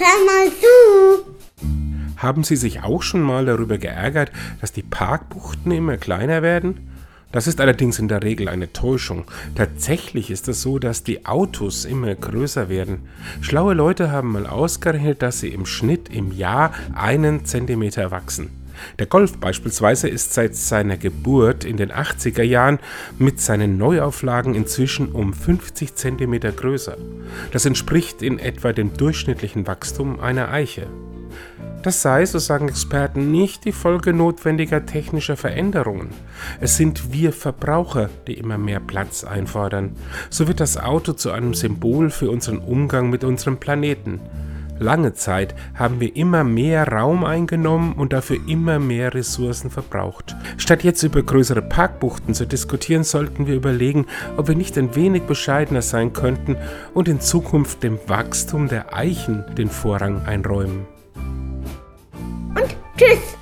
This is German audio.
hör mal zu. Haben Sie sich auch schon mal darüber geärgert, dass die Parkbuchten immer kleiner werden? Das ist allerdings in der Regel eine Täuschung. Tatsächlich ist es so, dass die Autos immer größer werden. Schlaue Leute haben mal ausgerechnet, dass sie im Schnitt im Jahr einen Zentimeter wachsen. Der Golf beispielsweise ist seit seiner Geburt in den 80er Jahren mit seinen Neuauflagen inzwischen um 50 cm größer. Das entspricht in etwa dem durchschnittlichen Wachstum einer Eiche. Das sei, so sagen Experten, nicht die Folge notwendiger technischer Veränderungen. Es sind wir Verbraucher, die immer mehr Platz einfordern. So wird das Auto zu einem Symbol für unseren Umgang mit unserem Planeten. Lange Zeit haben wir immer mehr Raum eingenommen und dafür immer mehr Ressourcen verbraucht. Statt jetzt über größere Parkbuchten zu diskutieren, sollten wir überlegen, ob wir nicht ein wenig bescheidener sein könnten und in Zukunft dem Wachstum der Eichen den Vorrang einräumen. Und tschüss.